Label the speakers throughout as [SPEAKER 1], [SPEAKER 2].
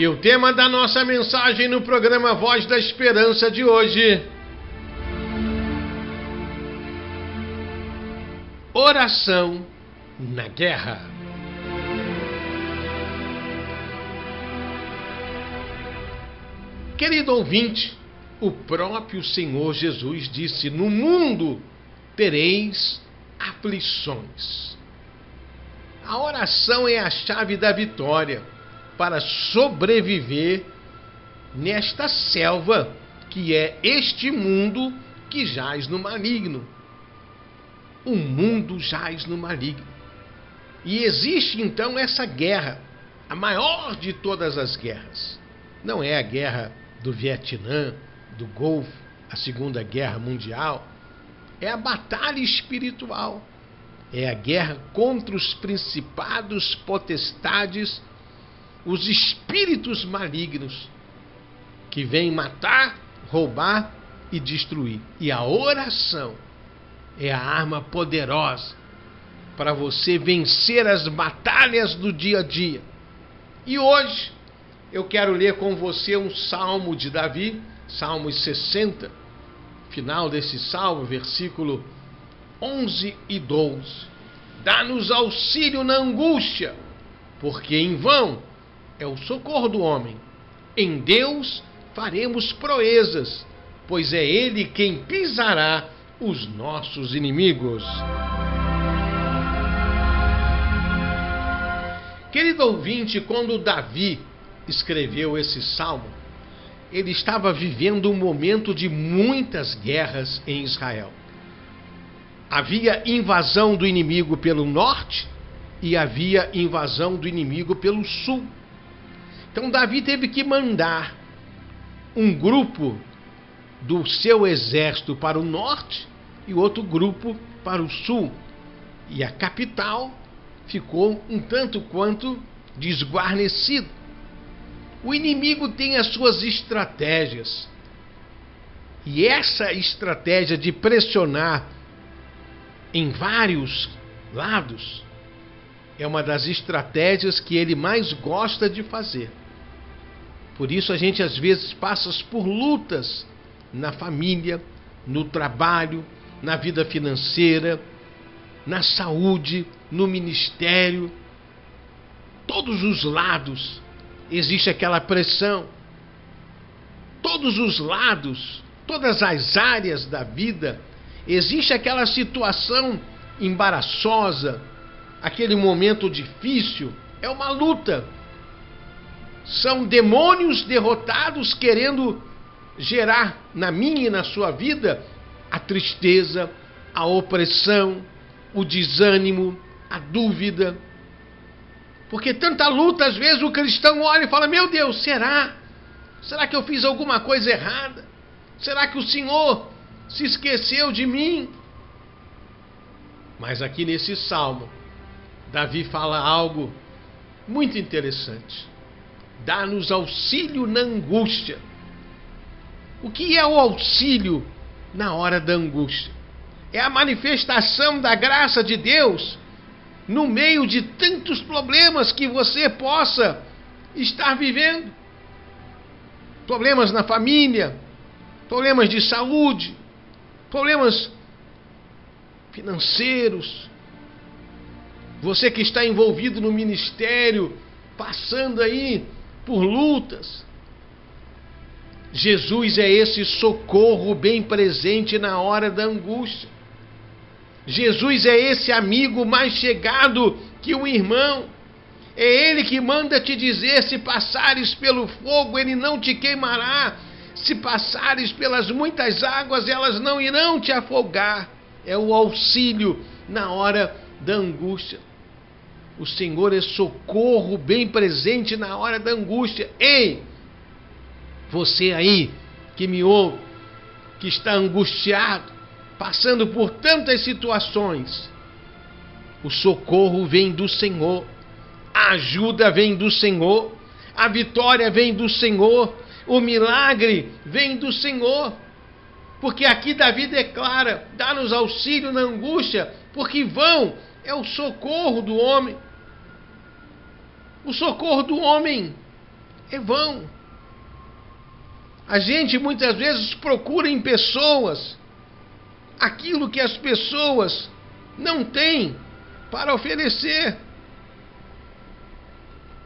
[SPEAKER 1] E o tema da nossa mensagem no programa Voz da Esperança de hoje. Oração na guerra. Querido ouvinte, o próprio Senhor Jesus disse: No mundo tereis aflições. A oração é a chave da vitória para sobreviver nesta selva que é este mundo que jaz no maligno. O mundo jaz no maligno. E existe então essa guerra, a maior de todas as guerras. Não é a guerra do Vietnã, do Golfo, a Segunda Guerra Mundial, é a batalha espiritual. É a guerra contra os principados, potestades, os espíritos malignos que vêm matar, roubar e destruir. E a oração é a arma poderosa para você vencer as batalhas do dia a dia. E hoje eu quero ler com você um salmo de Davi, Salmos 60, final desse salmo, versículo 11 e 12. Dá-nos auxílio na angústia, porque em vão é o socorro do homem. Em Deus faremos proezas, pois é Ele quem pisará os nossos inimigos. Querido ouvinte, quando Davi escreveu esse salmo, ele estava vivendo um momento de muitas guerras em Israel. Havia invasão do inimigo pelo norte e havia invasão do inimigo pelo sul. Então Davi teve que mandar um grupo do seu exército para o norte e outro grupo para o sul. E a capital ficou um tanto quanto desguarnecida. O inimigo tem as suas estratégias. E essa estratégia de pressionar em vários lados é uma das estratégias que ele mais gosta de fazer. Por isso a gente às vezes passa por lutas na família, no trabalho, na vida financeira, na saúde, no ministério, todos os lados existe aquela pressão. Todos os lados, todas as áreas da vida, existe aquela situação embaraçosa, aquele momento difícil, é uma luta. São demônios derrotados querendo gerar na minha e na sua vida a tristeza, a opressão, o desânimo, a dúvida. Porque tanta luta, às vezes o cristão olha e fala: Meu Deus, será? Será que eu fiz alguma coisa errada? Será que o Senhor se esqueceu de mim? Mas aqui nesse salmo, Davi fala algo muito interessante. Dá-nos auxílio na angústia. O que é o auxílio na hora da angústia? É a manifestação da graça de Deus no meio de tantos problemas que você possa estar vivendo problemas na família, problemas de saúde, problemas financeiros. Você que está envolvido no ministério, passando aí por lutas. Jesus é esse socorro bem presente na hora da angústia. Jesus é esse amigo mais chegado que o irmão. É ele que manda te dizer: se passares pelo fogo, ele não te queimará. Se passares pelas muitas águas, elas não irão te afogar. É o auxílio na hora da angústia. O Senhor é socorro bem presente na hora da angústia. Ei, você aí que me ouve, que está angustiado, passando por tantas situações, o socorro vem do Senhor, a ajuda vem do Senhor, a vitória vem do Senhor, o milagre vem do Senhor. Porque aqui Davi declara: dá-nos auxílio na angústia, porque vão é o socorro do homem. O socorro do homem é vão. A gente muitas vezes procura em pessoas aquilo que as pessoas não têm para oferecer.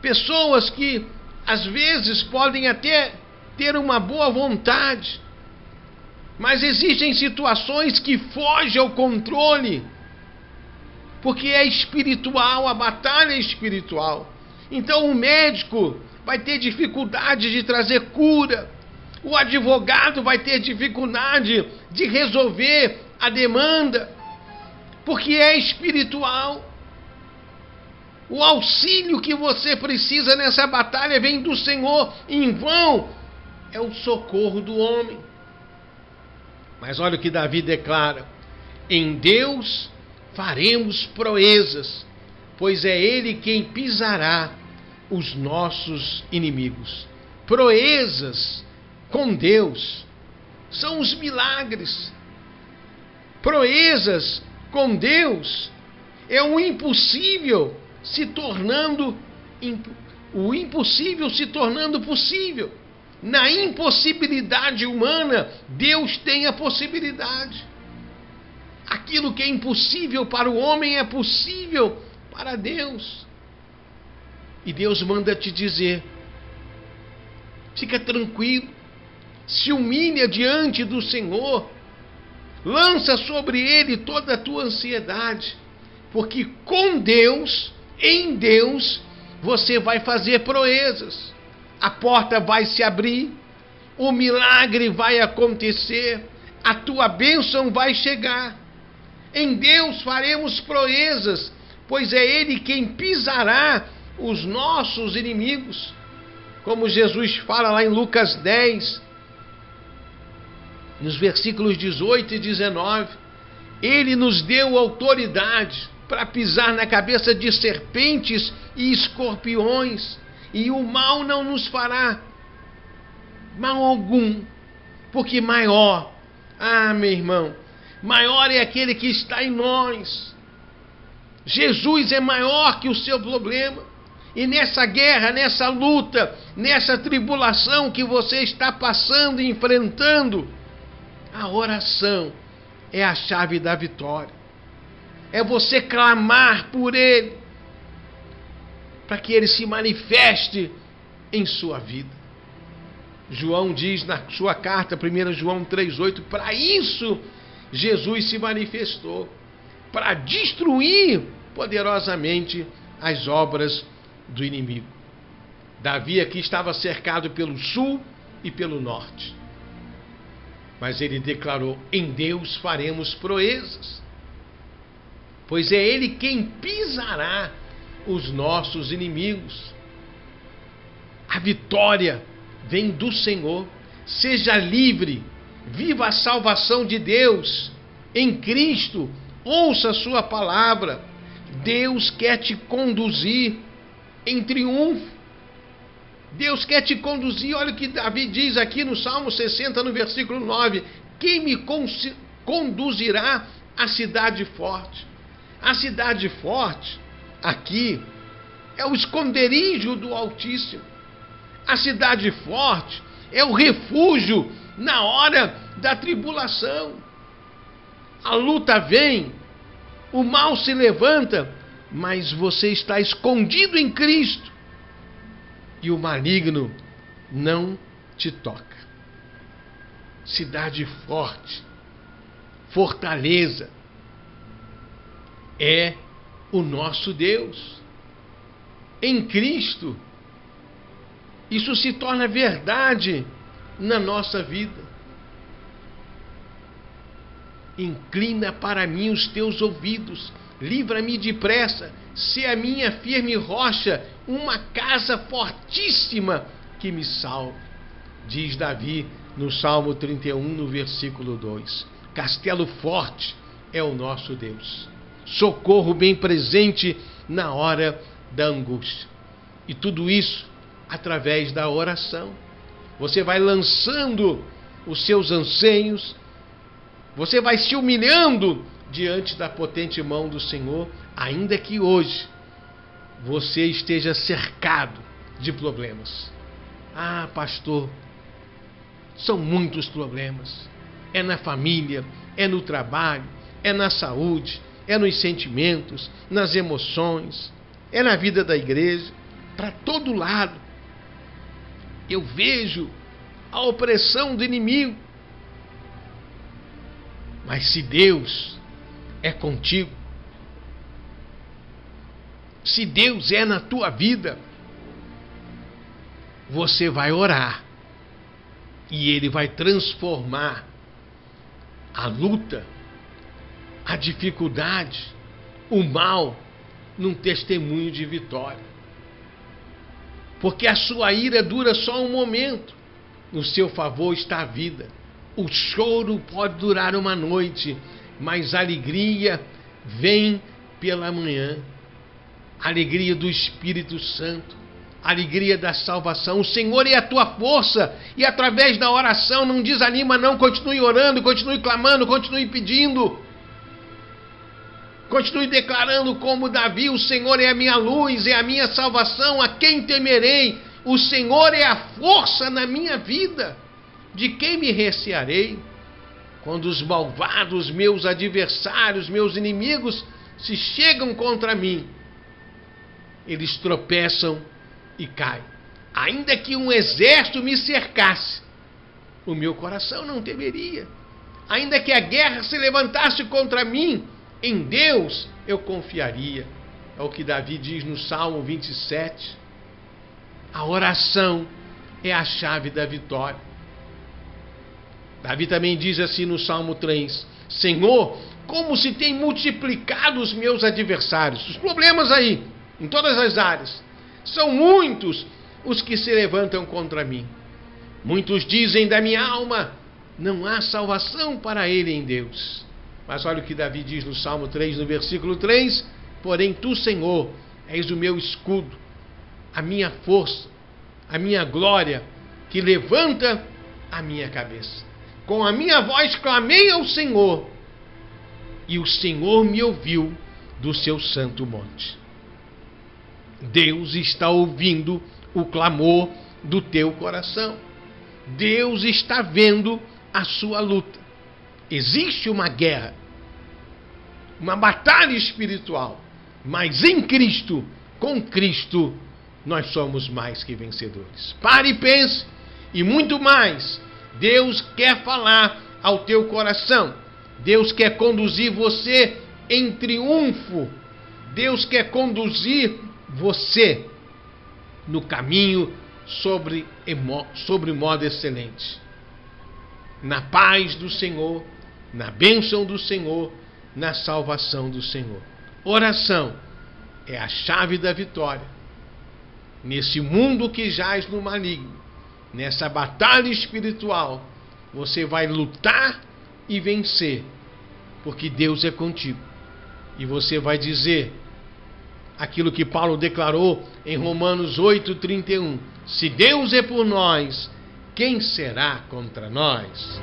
[SPEAKER 1] Pessoas que às vezes podem até ter uma boa vontade, mas existem situações que fogem ao controle, porque é espiritual, a batalha é espiritual. Então o médico vai ter dificuldade de trazer cura, o advogado vai ter dificuldade de resolver a demanda, porque é espiritual. O auxílio que você precisa nessa batalha vem do Senhor. Em vão é o socorro do homem. Mas olha o que Davi declara: em Deus faremos proezas, pois é Ele quem pisará os nossos inimigos. Proezas com Deus são os milagres. Proezas com Deus é o impossível se tornando o impossível se tornando possível. Na impossibilidade humana, Deus tem a possibilidade. Aquilo que é impossível para o homem é possível para Deus. E Deus manda te dizer: fica tranquilo, se humilha diante do Senhor, lança sobre Ele toda a tua ansiedade, porque com Deus em Deus você vai fazer proezas. A porta vai se abrir, o milagre vai acontecer, a tua bênção vai chegar. Em Deus faremos proezas, pois é Ele quem pisará os nossos inimigos. Como Jesus fala lá em Lucas 10, nos versículos 18 e 19, Ele nos deu autoridade para pisar na cabeça de serpentes e escorpiões, e o mal não nos fará mal algum, porque maior, ah, meu irmão, maior é aquele que está em nós. Jesus é maior que o seu problema. E nessa guerra, nessa luta, nessa tribulação que você está passando e enfrentando, a oração é a chave da vitória é você clamar por Ele, para que Ele se manifeste em sua vida. João diz na sua carta, 1 João 3,8: para isso Jesus se manifestou, para destruir poderosamente as obras do inimigo. Davi aqui estava cercado pelo sul e pelo norte. Mas ele declarou: em Deus faremos proezas pois é Ele quem pisará os nossos inimigos. A vitória vem do Senhor. Seja livre, viva a salvação de Deus em Cristo, ouça a Sua palavra. Deus quer te conduzir em triunfo. Deus quer te conduzir. Olha o que Davi diz aqui no Salmo 60, no versículo 9: Quem me conduzirá à cidade forte? A cidade forte, aqui, é o esconderijo do Altíssimo. A cidade forte é o refúgio na hora da tribulação. A luta vem, o mal se levanta, mas você está escondido em Cristo e o maligno não te toca. Cidade forte, fortaleza, é o nosso Deus. Em Cristo, isso se torna verdade na nossa vida. Inclina para mim os teus ouvidos, livra-me depressa, se a minha firme rocha, uma casa fortíssima que me salve. Diz Davi no Salmo 31, no versículo 2. Castelo forte é o nosso Deus socorro bem presente na hora da angústia. E tudo isso através da oração. Você vai lançando os seus anseios, você vai se humilhando diante da potente mão do Senhor, ainda que hoje você esteja cercado de problemas. Ah, pastor, são muitos problemas. É na família, é no trabalho, é na saúde, é nos sentimentos, nas emoções, é na vida da igreja, para todo lado. Eu vejo a opressão do inimigo. Mas se Deus é contigo, se Deus é na tua vida, você vai orar e Ele vai transformar a luta, a dificuldade, o mal, num testemunho de vitória. Porque a sua ira dura só um momento, no seu favor está a vida. O choro pode durar uma noite, mas alegria vem pela manhã. Alegria do Espírito Santo, alegria da salvação. O Senhor é a tua força e através da oração não desanima não, continue orando, continue clamando, continue pedindo. Continue declarando como Davi: O Senhor é a minha luz, é a minha salvação, a quem temerei? O Senhor é a força na minha vida. De quem me recearei? Quando os malvados, meus adversários, meus inimigos, se chegam contra mim, eles tropeçam e caem. Ainda que um exército me cercasse, o meu coração não temeria. Ainda que a guerra se levantasse contra mim, em Deus eu confiaria. É o que Davi diz no Salmo 27. A oração é a chave da vitória. Davi também diz assim no Salmo 3: Senhor, como se tem multiplicado os meus adversários. Os problemas aí, em todas as áreas. São muitos os que se levantam contra mim. Muitos dizem da minha alma: não há salvação para ele em Deus. Mas olha o que Davi diz no Salmo 3, no versículo 3: Porém, tu, Senhor, és o meu escudo, a minha força, a minha glória, que levanta a minha cabeça. Com a minha voz clamei ao Senhor, e o Senhor me ouviu do seu santo monte. Deus está ouvindo o clamor do teu coração. Deus está vendo a sua luta. Existe uma guerra, uma batalha espiritual, mas em Cristo, com Cristo, nós somos mais que vencedores. Pare e pense, e muito mais. Deus quer falar ao teu coração. Deus quer conduzir você em triunfo. Deus quer conduzir você no caminho sobre, sobre modo excelente. Na paz do Senhor, na bênção do Senhor, na salvação do Senhor. Oração é a chave da vitória. Nesse mundo que jaz no maligno, nessa batalha espiritual, você vai lutar e vencer, porque Deus é contigo. E você vai dizer: aquilo que Paulo declarou em Romanos 8:31. Se Deus é por nós, quem será contra nós?